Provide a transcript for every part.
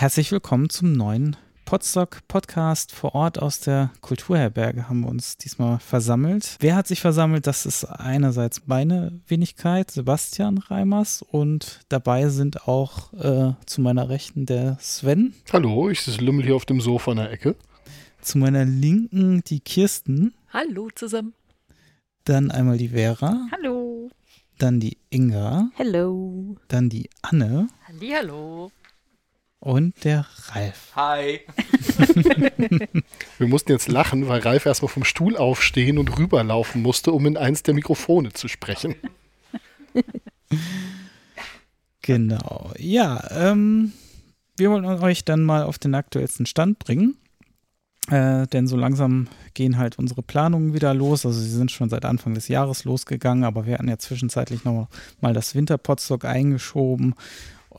Herzlich willkommen zum neuen Podstock Podcast vor Ort aus der Kulturherberge haben wir uns diesmal versammelt. Wer hat sich versammelt? Das ist einerseits meine Wenigkeit, Sebastian Reimers und dabei sind auch äh, zu meiner Rechten der Sven. Hallo, ich sitze Lümmel hier auf dem Sofa in der Ecke. Zu meiner Linken die Kirsten. Hallo zusammen. Dann einmal die Vera. Hallo. Dann die Inga. Hallo. Dann die Anne. Hallihallo und der Ralf. Hi. Wir mussten jetzt lachen, weil Ralf erstmal vom Stuhl aufstehen und rüberlaufen musste, um in eins der Mikrofone zu sprechen. genau. Ja, ähm, wir wollen euch dann mal auf den aktuellsten Stand bringen. Äh, denn so langsam gehen halt unsere Planungen wieder los. Also sie sind schon seit Anfang des Jahres losgegangen, aber wir hatten ja zwischenzeitlich noch mal das Winterpotstock eingeschoben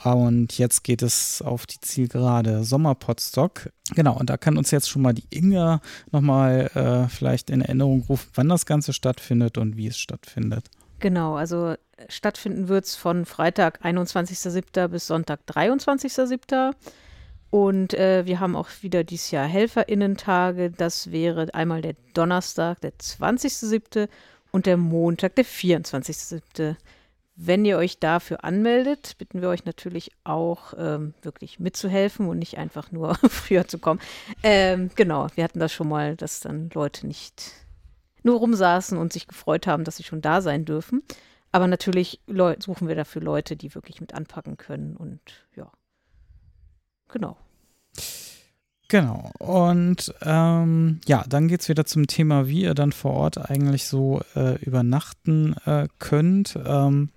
und jetzt geht es auf die Zielgerade Sommerpotstock. Genau, und da kann uns jetzt schon mal die Inga nochmal äh, vielleicht in Erinnerung rufen, wann das Ganze stattfindet und wie es stattfindet. Genau, also stattfinden wird es von Freitag 21.07. bis Sonntag 23.07. Und äh, wir haben auch wieder dieses Jahr HelferInnen-Tage. Das wäre einmal der Donnerstag, der 20.07. und der Montag, der 24.07. Wenn ihr euch dafür anmeldet, bitten wir euch natürlich auch ähm, wirklich mitzuhelfen und nicht einfach nur früher zu kommen. Ähm, genau, wir hatten das schon mal, dass dann Leute nicht nur rumsaßen und sich gefreut haben, dass sie schon da sein dürfen. Aber natürlich suchen wir dafür Leute, die wirklich mit anpacken können und ja, genau. Genau. Und ähm, ja, dann geht es wieder zum Thema, wie ihr dann vor Ort eigentlich so äh, übernachten äh, könnt. Ähm,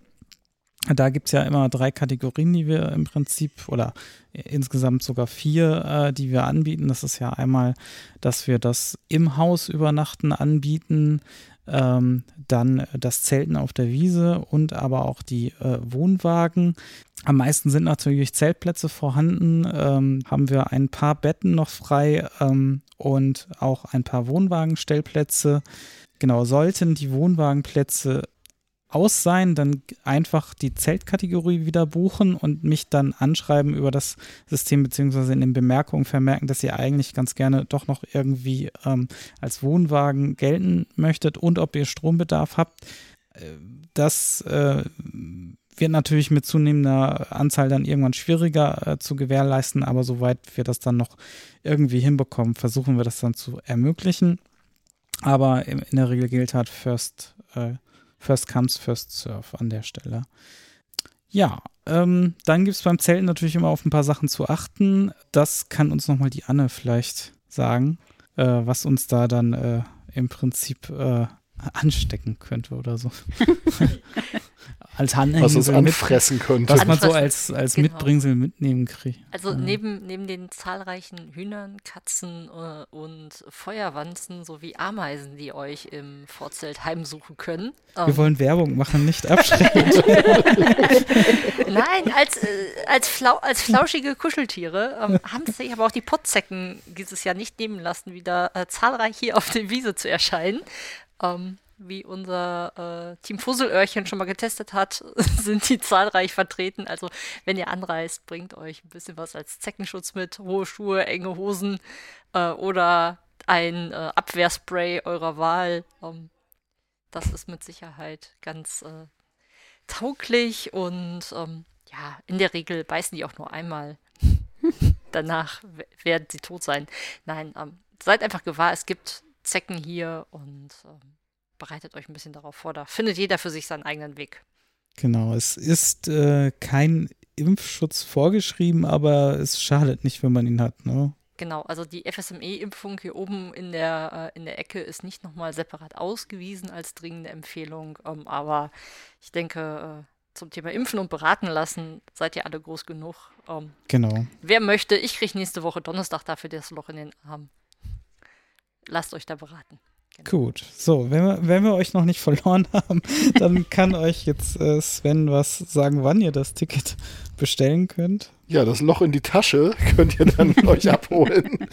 da gibt es ja immer drei Kategorien, die wir im Prinzip oder insgesamt sogar vier, äh, die wir anbieten. Das ist ja einmal, dass wir das im Haus übernachten anbieten, ähm, dann das Zelten auf der Wiese und aber auch die äh, Wohnwagen. Am meisten sind natürlich Zeltplätze vorhanden, ähm, haben wir ein paar Betten noch frei ähm, und auch ein paar Wohnwagenstellplätze. Genau, sollten die Wohnwagenplätze aus sein, dann einfach die Zeltkategorie wieder buchen und mich dann anschreiben über das System, beziehungsweise in den Bemerkungen vermerken, dass ihr eigentlich ganz gerne doch noch irgendwie ähm, als Wohnwagen gelten möchtet und ob ihr Strombedarf habt. Äh, das äh, wird natürlich mit zunehmender Anzahl dann irgendwann schwieriger äh, zu gewährleisten, aber soweit wir das dann noch irgendwie hinbekommen, versuchen wir das dann zu ermöglichen. Aber in, der Regel gilt halt First äh, First Comes, First Serve an der Stelle. Ja, ähm, dann gibt es beim Zelten natürlich immer auf ein paar Sachen zu achten. Das kann uns nochmal die Anne vielleicht sagen, äh, was uns da dann äh, im Prinzip äh, anstecken könnte oder so. als Anhängsel Was uns anfressen könnte. Was man so als, als genau. Mitbringsel mitnehmen kriegt. Also ja. neben, neben den zahlreichen Hühnern, Katzen äh, und Feuerwanzen sowie Ameisen, die euch im Vorzelt heimsuchen können. Wir ähm, wollen Werbung machen, nicht abschrecken. Nein, als, äh, als, flau als flauschige Kuscheltiere ähm, haben sich aber auch die Potzecken dieses Jahr nicht nehmen lassen, wieder äh, zahlreich hier auf der Wiese zu erscheinen. Ähm, wie unser äh, Team Fusselöhrchen schon mal getestet hat, sind die zahlreich vertreten. Also wenn ihr anreist, bringt euch ein bisschen was als Zeckenschutz mit, hohe Schuhe, enge Hosen äh, oder ein äh, Abwehrspray eurer Wahl. Ähm, das ist mit Sicherheit ganz äh, tauglich und ähm, ja, in der Regel beißen die auch nur einmal. Danach werden sie tot sein. Nein, ähm, seid einfach gewahr, es gibt Zecken hier und ähm, bereitet euch ein bisschen darauf vor. Da findet jeder für sich seinen eigenen Weg. Genau, es ist äh, kein Impfschutz vorgeschrieben, aber es schadet nicht, wenn man ihn hat, ne? Genau, also die FSME-Impfung hier oben in der, äh, in der Ecke ist nicht nochmal separat ausgewiesen als dringende Empfehlung, ähm, aber ich denke, äh, zum Thema Impfen und beraten lassen, seid ihr alle groß genug. Ähm, genau. Wer möchte, ich kriege nächste Woche Donnerstag dafür das Loch in den Arm. Lasst euch da beraten. Genau. Gut, so, wenn wir, wenn wir euch noch nicht verloren haben, dann kann euch jetzt äh, Sven was sagen, wann ihr das Ticket bestellen könnt. Ja, das Loch in die Tasche könnt ihr dann euch abholen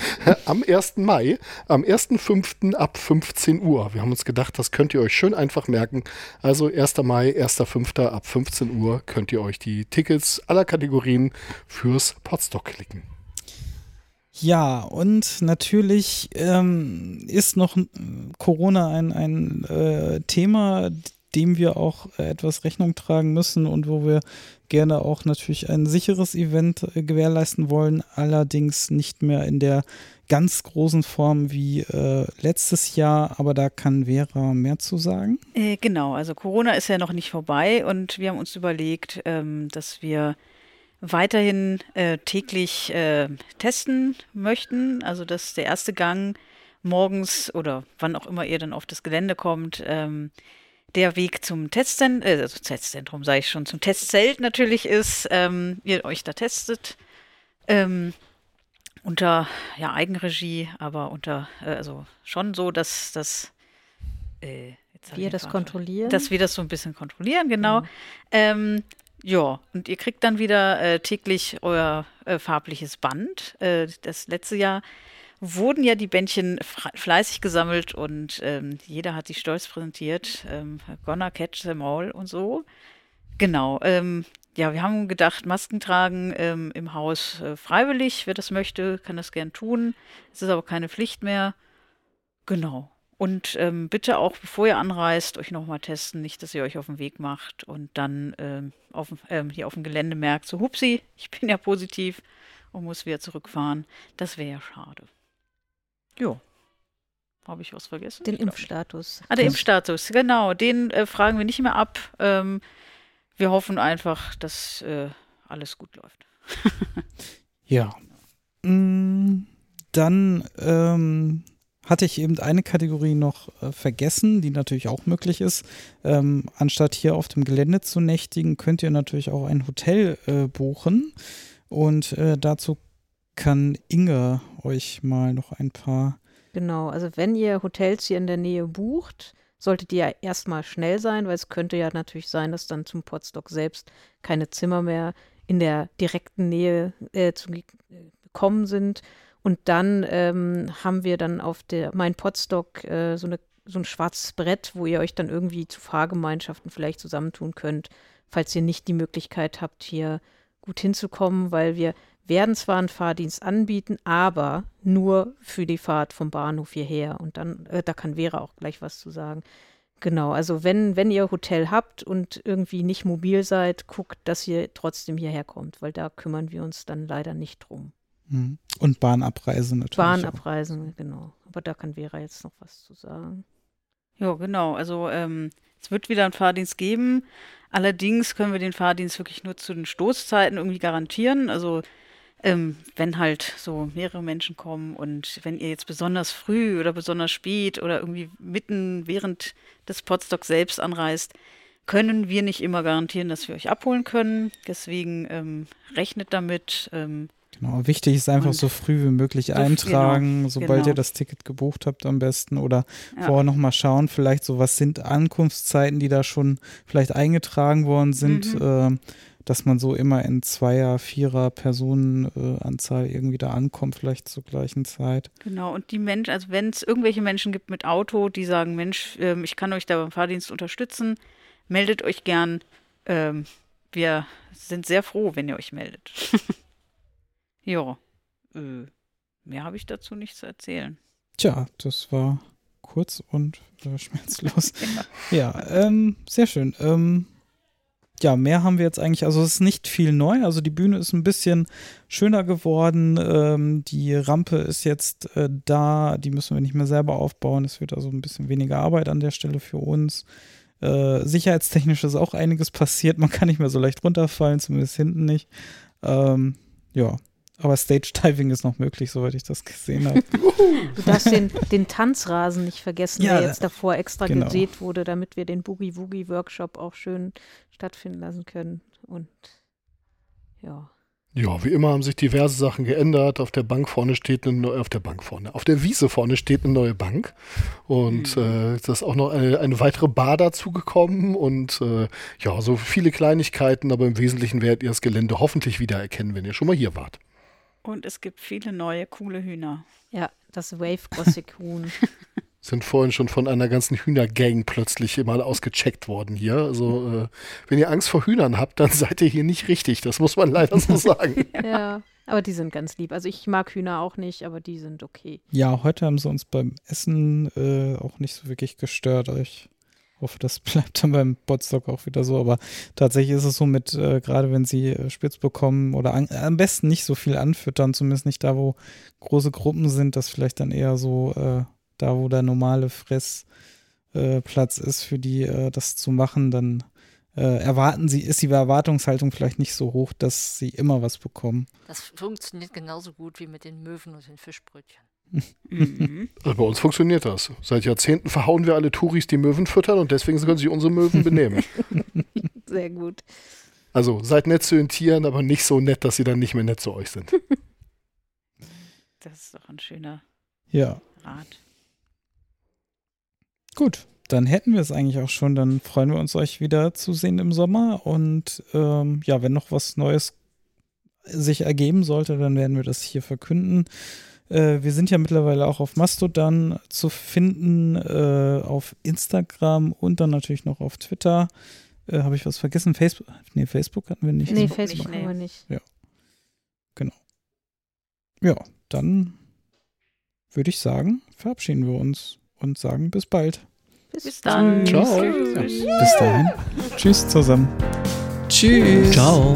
am 1. Mai, am 1.5. ab 15 Uhr. Wir haben uns gedacht, das könnt ihr euch schön einfach merken. Also 1. Mai, 1.5. ab 15 Uhr könnt ihr euch die Tickets aller Kategorien fürs Podstock klicken. Ja, und natürlich ähm, ist noch Corona ein, ein äh, Thema, dem wir auch etwas Rechnung tragen müssen und wo wir gerne auch natürlich ein sicheres Event äh, gewährleisten wollen, allerdings nicht mehr in der ganz großen Form wie äh, letztes Jahr, aber da kann Vera mehr zu sagen. Äh, genau, also Corona ist ja noch nicht vorbei und wir haben uns überlegt, ähm, dass wir weiterhin äh, täglich äh, testen möchten. Also dass der erste Gang morgens oder wann auch immer ihr dann auf das Gelände kommt, ähm, der Weg zum Testzentrum, äh, also Testzentrum sage ich schon, zum Testzelt natürlich ist, ähm, ihr euch da testet. Ähm, unter ja, Eigenregie, aber unter, äh, also schon so, dass das äh, wir das kontrollieren. Dass wir das so ein bisschen kontrollieren, genau. Mhm. Ähm, ja, und ihr kriegt dann wieder äh, täglich euer äh, farbliches Band. Äh, das letzte Jahr wurden ja die Bändchen fleißig gesammelt und ähm, jeder hat sie stolz präsentiert. Ähm, gonna catch them all und so. Genau. Ähm, ja, wir haben gedacht, Masken tragen ähm, im Haus äh, freiwillig. Wer das möchte, kann das gern tun. Es ist aber keine Pflicht mehr. Genau. Und ähm, bitte auch, bevor ihr anreist, euch nochmal testen. Nicht, dass ihr euch auf den Weg macht und dann ähm, auf, ähm, hier auf dem Gelände merkt, so hupsi, ich bin ja positiv und muss wieder zurückfahren. Das wäre ja schade. Jo. Habe ich was vergessen? Den Impfstatus. Ah, der Impfstatus, genau. Den äh, fragen wir nicht mehr ab. Ähm, wir hoffen einfach, dass äh, alles gut läuft. ja. Mm, dann ähm, hatte ich eben eine Kategorie noch äh, vergessen, die natürlich auch möglich ist. Ähm, anstatt hier auf dem Gelände zu nächtigen, könnt ihr natürlich auch ein Hotel äh, buchen. Und äh, dazu kann Inge euch mal noch ein paar. Genau, also wenn ihr Hotels hier in der Nähe bucht, solltet ihr ja erstmal schnell sein, weil es könnte ja natürlich sein, dass dann zum Potsdok selbst keine Zimmer mehr in der direkten Nähe äh, zu bekommen sind. Und dann ähm, haben wir dann auf der Mein Potsdok äh, so, eine, so ein schwarzes Brett, wo ihr euch dann irgendwie zu Fahrgemeinschaften vielleicht zusammentun könnt, falls ihr nicht die Möglichkeit habt, hier gut hinzukommen, weil wir werden zwar einen Fahrdienst anbieten, aber nur für die Fahrt vom Bahnhof hierher. Und dann, äh, da kann Vera auch gleich was zu sagen. Genau, also wenn, wenn ihr Hotel habt und irgendwie nicht mobil seid, guckt, dass ihr trotzdem hierher kommt, weil da kümmern wir uns dann leider nicht drum. Mhm. Und Bahnabreise natürlich. Bahnabreisen, genau. Aber da kann Vera jetzt noch was zu sagen. Ja, genau. Also ähm, es wird wieder einen Fahrdienst geben. Allerdings können wir den Fahrdienst wirklich nur zu den Stoßzeiten irgendwie garantieren. Also ähm, wenn halt so mehrere Menschen kommen und wenn ihr jetzt besonders früh oder besonders spät oder irgendwie mitten während des Podstock selbst anreist, können wir nicht immer garantieren, dass wir euch abholen können. Deswegen ähm, rechnet damit. Ähm, genau, wichtig ist einfach so früh wie möglich so eintragen, genau, sobald genau. ihr das Ticket gebucht habt am besten oder ja. vorher nochmal schauen, vielleicht so, was sind Ankunftszeiten, die da schon vielleicht eingetragen worden sind. Mhm. Äh, dass man so immer in Zweier-, Vierer-Personenanzahl äh, irgendwie da ankommt, vielleicht zur gleichen Zeit. Genau, und die Menschen, also wenn es irgendwelche Menschen gibt mit Auto, die sagen, Mensch, äh, ich kann euch da beim Fahrdienst unterstützen, meldet euch gern. Ähm, wir sind sehr froh, wenn ihr euch meldet. ja, äh, mehr habe ich dazu nicht zu erzählen. Tja, das war kurz und äh, schmerzlos. ja, ja ähm, sehr schön. Ähm, ja, mehr haben wir jetzt eigentlich, also es ist nicht viel neu. Also die Bühne ist ein bisschen schöner geworden. Ähm, die Rampe ist jetzt äh, da, die müssen wir nicht mehr selber aufbauen. Es wird also ein bisschen weniger Arbeit an der Stelle für uns. Äh, sicherheitstechnisch ist auch einiges passiert. Man kann nicht mehr so leicht runterfallen, zumindest hinten nicht. Ähm, ja, aber Stage Diving ist noch möglich, soweit ich das gesehen habe. Du darfst den, den Tanzrasen nicht vergessen, ja, der jetzt davor extra genau. gesät wurde, damit wir den Boogie Woogie Workshop auch schön stattfinden lassen können. Und ja. Ja, wie immer haben sich diverse Sachen geändert. Auf der Bank vorne steht eine neue, auf der Bank vorne, auf der Wiese vorne steht eine neue Bank. Und mhm. äh, es ist auch noch eine, eine weitere Bar dazugekommen und äh, ja, so viele Kleinigkeiten, aber im Wesentlichen werdet ihr das Gelände hoffentlich wiedererkennen, wenn ihr schon mal hier wart. Und es gibt viele neue, coole Hühner. Ja, das Wave Gothic Huhn. sind vorhin schon von einer ganzen Hühnergang plötzlich mal ausgecheckt worden hier. Also, äh, wenn ihr Angst vor Hühnern habt, dann seid ihr hier nicht richtig. Das muss man leider so sagen. ja, aber die sind ganz lieb. Also ich mag Hühner auch nicht, aber die sind okay. Ja, heute haben sie uns beim Essen äh, auch nicht so wirklich gestört. Ich hoffe, das bleibt dann beim Botstock auch wieder so. Aber tatsächlich ist es so mit, äh, gerade wenn sie äh, spitz bekommen oder an, am besten nicht so viel anfüttern, zumindest nicht da, wo große Gruppen sind, dass vielleicht dann eher so äh, da wo der normale Fressplatz äh, ist für die, äh, das zu machen, dann erwarten sie, ist die Erwartungshaltung vielleicht nicht so hoch, dass sie immer was bekommen. Das funktioniert genauso gut wie mit den Möwen und den Fischbrötchen. Mhm. Also bei uns funktioniert das. Seit Jahrzehnten verhauen wir alle Touris, die Möwen füttern und deswegen können sich unsere Möwen benehmen. Sehr gut. Also seid nett zu den Tieren, aber nicht so nett, dass sie dann nicht mehr nett zu euch sind. Das ist doch ein schöner ja. Rat. Gut, dann hätten wir es eigentlich auch schon. Dann freuen wir uns, euch wieder zu sehen im Sommer. Und ähm, ja, wenn noch was Neues sich ergeben sollte, dann werden wir das hier verkünden. Äh, wir sind ja mittlerweile auch auf Mastodon zu finden, äh, auf Instagram und dann natürlich noch auf Twitter. Äh, Habe ich was vergessen? Facebook? Nee, Facebook hatten wir nicht. Nee, Facebook haben wir nicht. Ja. Genau. Ja, dann würde ich sagen, verabschieden wir uns und sagen bis bald. Bis, bis dann. Ciao. Tschüss. Ja, bis dahin. Tschüss zusammen. Tschüss. Ciao.